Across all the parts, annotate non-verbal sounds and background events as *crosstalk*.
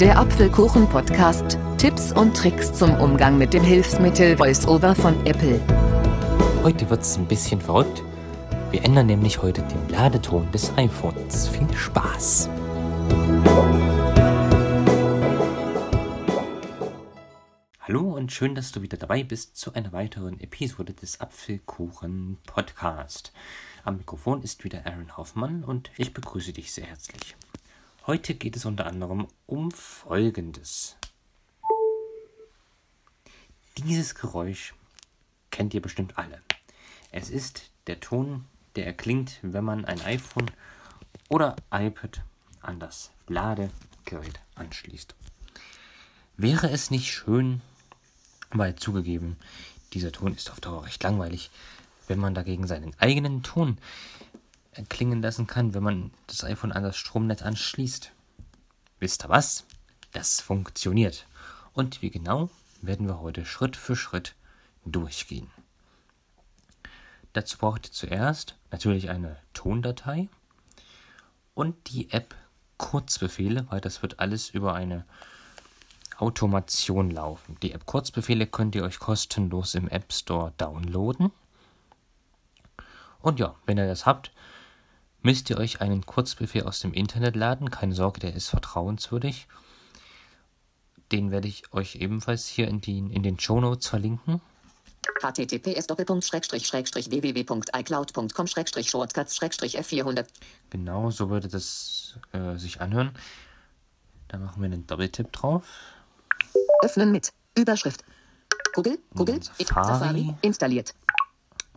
Der Apfelkuchen-Podcast. Tipps und Tricks zum Umgang mit dem Hilfsmittel VoiceOver von Apple. Heute wird es ein bisschen verrückt. Wir ändern nämlich heute den Ladeton des iPhones. Viel Spaß! Hallo und schön, dass du wieder dabei bist zu einer weiteren Episode des Apfelkuchen Podcast. Am Mikrofon ist wieder Aaron Hoffmann und ich begrüße dich sehr herzlich. Heute geht es unter anderem um Folgendes. Dieses Geräusch kennt ihr bestimmt alle. Es ist der Ton, der erklingt, wenn man ein iPhone oder iPad an das Ladegerät anschließt. Wäre es nicht schön, weil zugegeben, dieser Ton ist auf Dauer recht langweilig, wenn man dagegen seinen eigenen Ton klingen lassen kann, wenn man das iPhone an das Stromnetz anschließt. Wisst ihr was? Das funktioniert. Und wie genau werden wir heute Schritt für Schritt durchgehen. Dazu braucht ihr zuerst natürlich eine Tondatei und die App Kurzbefehle, weil das wird alles über eine Automation laufen. Die App Kurzbefehle könnt ihr euch kostenlos im App Store downloaden. Und ja, wenn ihr das habt, müsst ihr euch einen Kurzbefehl aus dem Internet laden. Keine Sorge, der ist vertrauenswürdig. Den werde ich euch ebenfalls hier in, die, in den Show Notes verlinken https www.icloud.com shortcuts f400 Genau, so würde das äh, sich anhören. Da machen wir einen Doppeltipp drauf. Öffnen mit Überschrift. Google, Google, Safari. Safari installiert.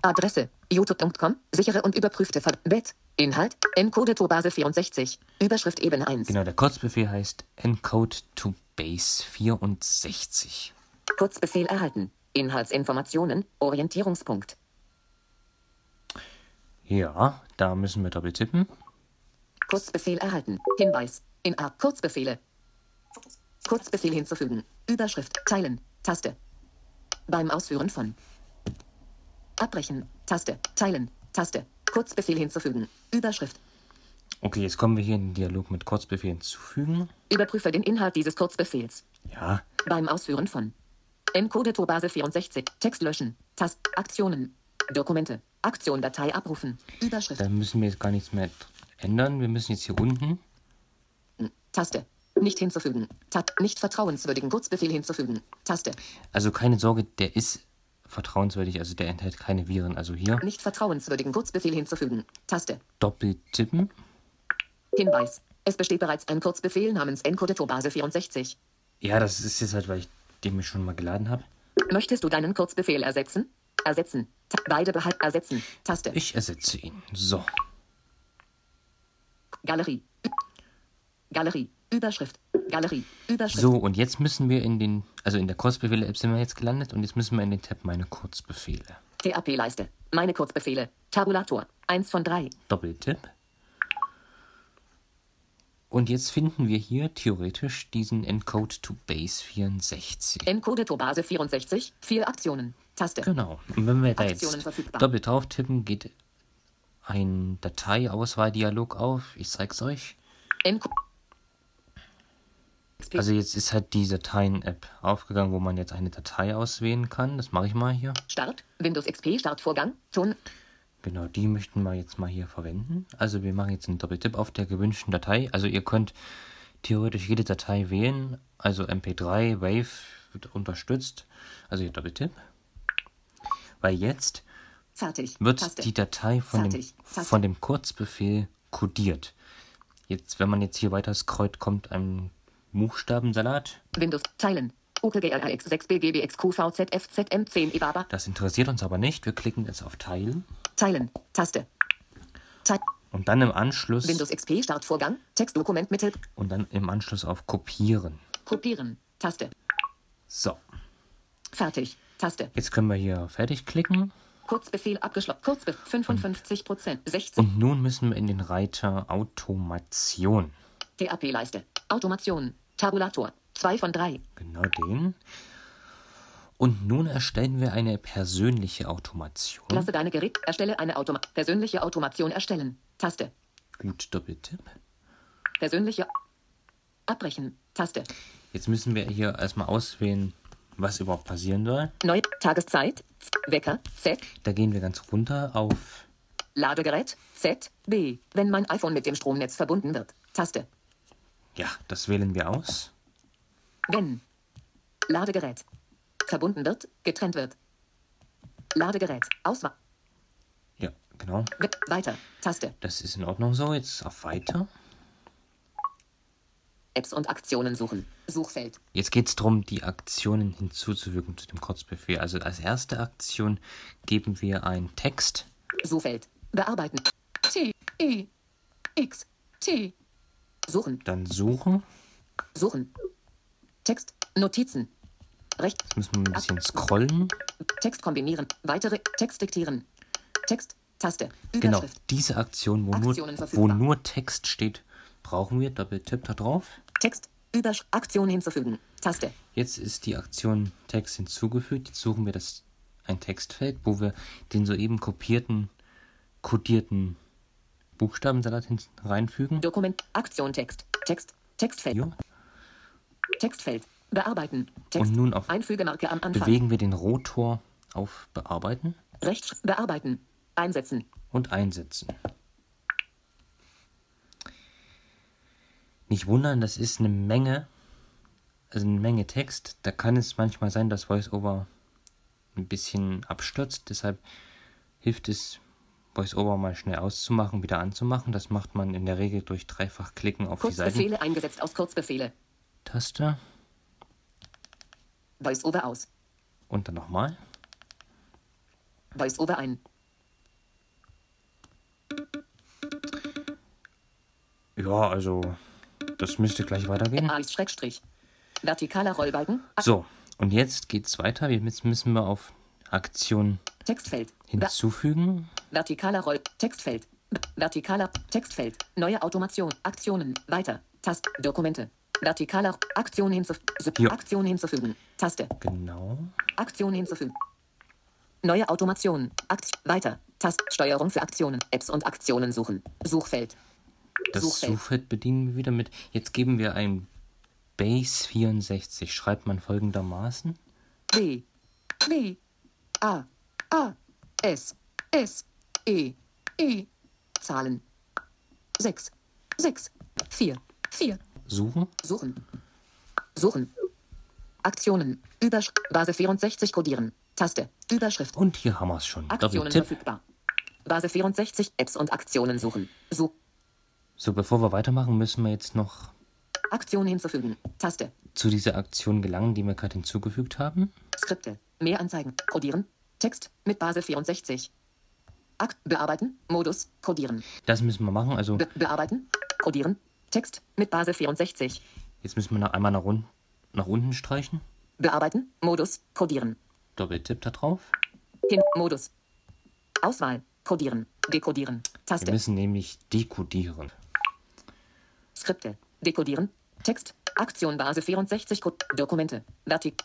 Adresse youtube.com, sichere und überprüfte Bett, Inhalt, encode to Base 64, Überschrift Ebene 1. Genau, der Kurzbefehl heißt encode to base 64. Kurzbefehl erhalten. Inhaltsinformationen, Orientierungspunkt. Ja, da müssen wir doppelt tippen. Kurzbefehl erhalten. Hinweis. In A. Kurzbefehle. Kurzbefehl hinzufügen. Überschrift. Teilen. Taste. Beim Ausführen von. Abbrechen. Taste. Teilen. Taste. Kurzbefehl hinzufügen. Überschrift. Okay, jetzt kommen wir hier in den Dialog mit Kurzbefehl hinzufügen. Überprüfe den Inhalt dieses Kurzbefehls. Ja. Beim Ausführen von. Encode to Base 64. Text löschen. Tast. Aktionen. Dokumente. Aktion Datei abrufen. Überschrift. Da müssen wir jetzt gar nichts mehr ändern. Wir müssen jetzt hier unten. Taste. Nicht hinzufügen. Tat. Nicht vertrauenswürdigen Kurzbefehl hinzufügen. Taste. Also keine Sorge, der ist vertrauenswürdig, also der enthält keine Viren. Also hier. Nicht vertrauenswürdigen Kurzbefehl hinzufügen. Taste. Doppelt tippen. Hinweis. Es besteht bereits ein Kurzbefehl namens Encode Base 64. Ja, das ist jetzt halt, weil ich den ich schon mal geladen habe. Möchtest du deinen Kurzbefehl ersetzen? Ersetzen. Ta beide behalten. Ersetzen. Taste. Ich ersetze ihn. So. Galerie. Galerie. Überschrift. Galerie. Überschrift. So, und jetzt müssen wir in den, also in der Kurzbefehle-App sind wir jetzt gelandet und jetzt müssen wir in den Tab Meine Kurzbefehle. TAP-Leiste. Meine Kurzbefehle. Tabulator. Eins von drei. Doppeltipp. Und jetzt finden wir hier theoretisch diesen Encode to Base 64. Encode to Base 64, vier Aktionen. Taste. Genau. Und wenn wir da jetzt doppelt drauf tippen, geht ein Dateiauswahldialog auf. Ich zeig's euch. Also jetzt ist halt die Dateien-App aufgegangen, wo man jetzt eine Datei auswählen kann. Das mache ich mal hier. Start, Windows XP, Startvorgang, Ton, Genau, die möchten wir jetzt mal hier verwenden. Also wir machen jetzt einen Doppeltipp auf der gewünschten Datei. Also ihr könnt theoretisch jede Datei wählen. Also MP3, Wave wird unterstützt. Also hier Doppeltipp. Weil jetzt Fertig. wird Taste. die Datei von dem, von dem Kurzbefehl codiert. Jetzt, wenn man jetzt hier weiter scrollt, kommt ein Buchstabensalat. Windows teilen. OKGRX 6 BGBX QVZFZM 10 IBABA. Das interessiert uns aber nicht. Wir klicken jetzt auf Teilen. Teilen. Taste. Te und dann im Anschluss. Windows XP Startvorgang. Textdokument Mittel. Und dann im Anschluss auf Kopieren. Kopieren. Taste. So. Fertig. Taste. Jetzt können wir hier fertig klicken. Kurzbefehl abgeschlossen. Kurzbefehl 55 Prozent. 16. Und nun müssen wir in den Reiter Automation. TAP-Leiste. Automation. Tabulator. 2 von 3. Genau den. Und nun erstellen wir eine persönliche Automation. Lasse deine Gerät, erstelle eine Automa persönliche Automation erstellen. Taste. Gut, Doppeltipp. Persönliche Abbrechen. Taste. Jetzt müssen wir hier erstmal auswählen, was überhaupt passieren soll. Neue Tageszeit. Wecker. Z. Da gehen wir ganz runter auf Ladegerät. Z. B. Wenn mein iPhone mit dem Stromnetz verbunden wird. Taste. Ja, das wählen wir aus. Wenn. Ladegerät. Verbunden wird. Getrennt wird. Ladegerät. Auswahl. Ja, genau. We- Weiter. Taste. Das ist in Ordnung so. Jetzt auf Weiter. Apps und Aktionen suchen. Suchfeld. Jetzt geht es darum, die Aktionen hinzuzufügen zu dem Kurzbefehl. Also als erste Aktion geben wir einen Text. Suchfeld. Bearbeiten. T. E. X. T. Suchen. Dann suchen. Suchen. Text. Notizen. Recht. Jetzt müssen wir ein bisschen scrollen. Text kombinieren. Weitere. Text diktieren. Text. Taste. Genau, diese Aktion, wo nur, wo nur Text steht, brauchen wir. Doppeltipp da drauf. Text. Übersch Aktion hinzufügen. Taste. Jetzt ist die Aktion Text hinzugefügt. Jetzt suchen wir das ein Textfeld, wo wir den soeben kopierten, kodierten Buchstabensalat hin reinfügen. Dokument. Aktion Text. Text. Textfeld. Jo. Textfeld. Bearbeiten. Text. Und nun auf Einfügemarke am Anfang. bewegen wir den Rotor auf Bearbeiten Rechts. Bearbeiten. Einsetzen. und einsetzen. Nicht wundern, das ist eine Menge, also eine Menge Text. Da kann es manchmal sein, dass VoiceOver ein bisschen abstürzt. Deshalb hilft es, VoiceOver mal schnell auszumachen, wieder anzumachen. Das macht man in der Regel durch dreifach Klicken auf die Kurzbefehle eingesetzt aus Kurzbefehle. Seitentaste Voice-over aus. und dann nochmal. Voice-over ein. Ja, also das müsste gleich weitergehen. Schrägstrich. Vertikaler Rollbalken. So, und jetzt geht's weiter. Jetzt müssen wir auf Aktion Textfeld. Hinzufügen. Vertikaler Roll. Textfeld. Vertikaler Textfeld. Neue Automation. Aktionen. Weiter. Tast. Dokumente. Vertikaler Aktion hinzufügen. Aktion hinzufügen. Taste. Genau. Aktion hinzufügen. Neue Automation. Akt weiter. Tast. Steuerung für Aktionen. Apps und Aktionen suchen. Suchfeld. Das Suchfeld. Suchfeld bedienen wir wieder mit. Jetzt geben wir ein Base 64. Schreibt man folgendermaßen. B. B. A. A. S. S. E. E. Zahlen. 6. 6. 4. 4. Suchen. Suchen. Suchen. Aktionen. Übersch Base 64 kodieren. Taste. Überschrift. Und hier haben wir es schon. Aktionen verfügbar. Base 64 Apps und Aktionen suchen. Such. So, bevor wir weitermachen, müssen wir jetzt noch Aktion hinzufügen. Taste. zu dieser Aktion gelangen, die wir gerade hinzugefügt haben. Skripte. Mehr Anzeigen. Kodieren. Text mit Base 64. Akt. Bearbeiten. Modus. Kodieren. Das müssen wir machen. Also Be bearbeiten. Kodieren. Text mit Base 64. jetzt müssen wir noch einmal nach, run- nach unten streichen. Bearbeiten. Modus. Kodieren. Doppeltipp da drauf. Hin. Modus. Auswahl. Kodieren. Dekodieren. Wir Taste. müssen nämlich dekodieren. Skripte. Dekodieren. Text. Aktion Base 64. Code. Dokumente. Vertik.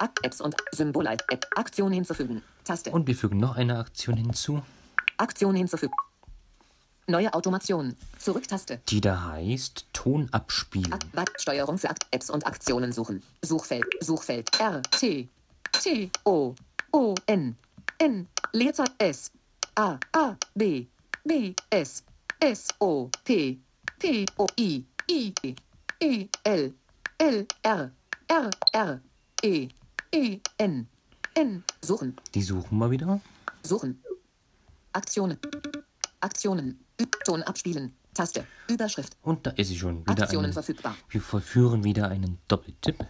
Ak- Apps und Symbol. App. Aktion hinzufügen. Taste. Und wir fügen noch eine Aktion hinzu, Aktion hinzufügen. Neue Automation. Zurücktaste. die da heißt Ton abspielen. Ak Steuerung für Akt Apps und Aktionen suchen. Suchfeld. Suchfeld. R. T. T. O. O. N. N. Leerzeichen S. A. A. B. B. S. S. O. P. P. O. I. I. E. L. L. R. R. R. E. E. N. N. Suchen. Die suchen wir wieder. Suchen. Aktionen. Aktionen. Ton abspielen. Taste. Überschrift. Und da ist sie schon. Wieder Aktionen eine, verfügbar. wir vollführen wieder einen Doppeltipp.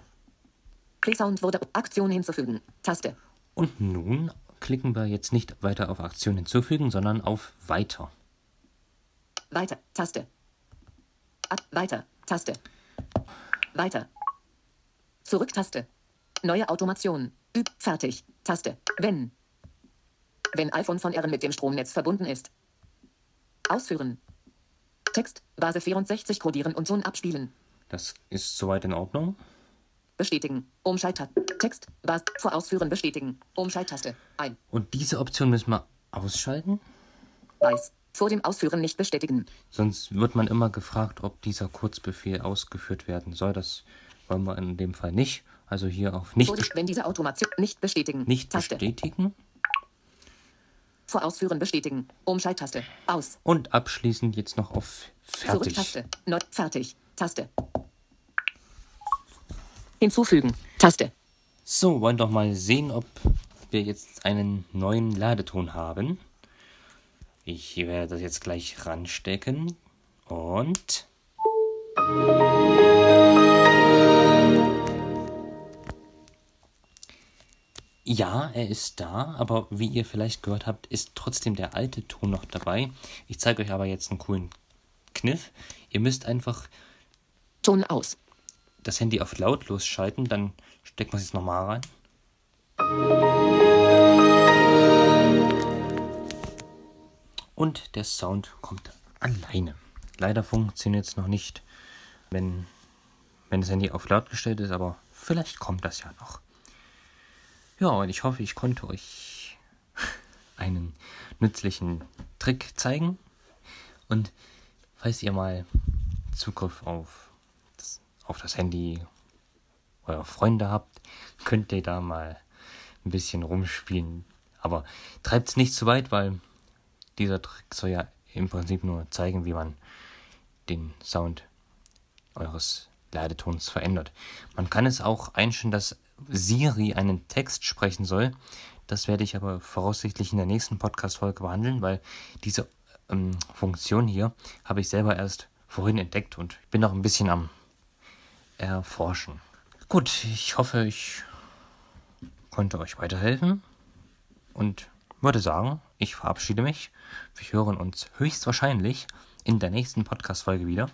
Playsound wurde Aktion hinzufügen. Taste. Und nun klicken wir jetzt nicht weiter auf Aktion hinzufügen, sondern auf Weiter. Weiter. Taste. Ab. Weiter. Taste. Weiter. Zurück-Taste. Neue Automation. Üb. Fertig. Taste. Wenn. Wenn iPhone von R mit dem Stromnetz verbunden ist. Ausführen. Text. Base 64 kodieren und Ton abspielen. Das ist soweit in Ordnung. Bestätigen. Umschalttaste. Text. Base. Vor Ausführen bestätigen. Umschalttaste. Ein. Und diese Option müssen wir ausschalten. Weiß. Vor dem Ausführen nicht bestätigen. Sonst wird man immer gefragt, ob dieser Kurzbefehl ausgeführt werden soll. Das wollen wir in dem Fall nicht. Also hier auf nicht, Vor wenn diese Automation nicht bestätigen. nicht Taste. bestätigen. Vor Ausführen bestätigen. Umschalttaste. Aus. Und abschließend jetzt noch auf fertig. Zurück-Taste. Neu. Fertig. Taste. Hinzufügen. Taste. So, wollen doch mal sehen, ob wir jetzt einen neuen Ladeton haben. Ich werde das jetzt gleich ranstecken. Und. Ja, er ist da, aber wie ihr vielleicht gehört habt, ist trotzdem der alte Ton noch dabei. Ich zeige euch aber jetzt einen coolen Kniff. Ihr müsst einfach Ton aus. das Handy auf lautlos schalten, dann steckt man es jetzt nochmal rein. Und der Sound kommt alleine. Leider funktioniert es noch nicht, wenn, wenn das Handy auf laut gestellt ist, aber vielleicht kommt das ja noch. Ja, und ich hoffe, ich konnte euch *laughs* einen nützlichen Trick zeigen. Und falls ihr mal Zugriff auf das, auf das Handy eurer Freunde habt, könnt ihr da mal ein bisschen rumspielen. Aber treibt es nicht zu weit, weil dieser Trick soll ja im Prinzip nur zeigen, wie man den Sound eures Ladetons verändert. Man kann es auch einstellen, dass Siri einen Text sprechen soll. Das werde ich aber voraussichtlich in der nächsten Podcast-Folge behandeln, weil diese ähm, Funktion hier habe ich selber erst vorhin entdeckt und bin noch ein bisschen am Erforschen. Gut, ich hoffe, ich konnte euch weiterhelfen und würde sagen, ich verabschiede mich. Wir hören uns höchstwahrscheinlich in der nächsten Podcast-Folge wieder.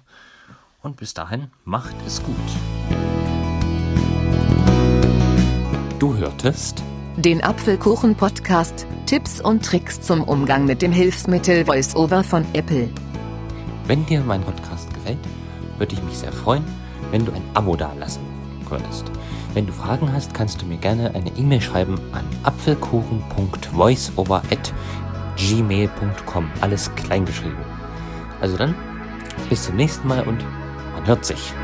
Und bis dahin, macht es gut. Du hörtest Den Apfelkuchen-Podcast. Tipps und Tricks zum Umgang mit dem Hilfsmittel VoiceOver von Apple. Wenn dir mein Podcast gefällt, würde ich mich sehr freuen, wenn du ein Abo dalassen könntest. Wenn du Fragen hast, kannst du mir gerne eine E-Mail schreiben an apfelkuchen.voiceover@gmail.com. Alles klein geschrieben. Also dann, bis zum nächsten Mal und man hört sich.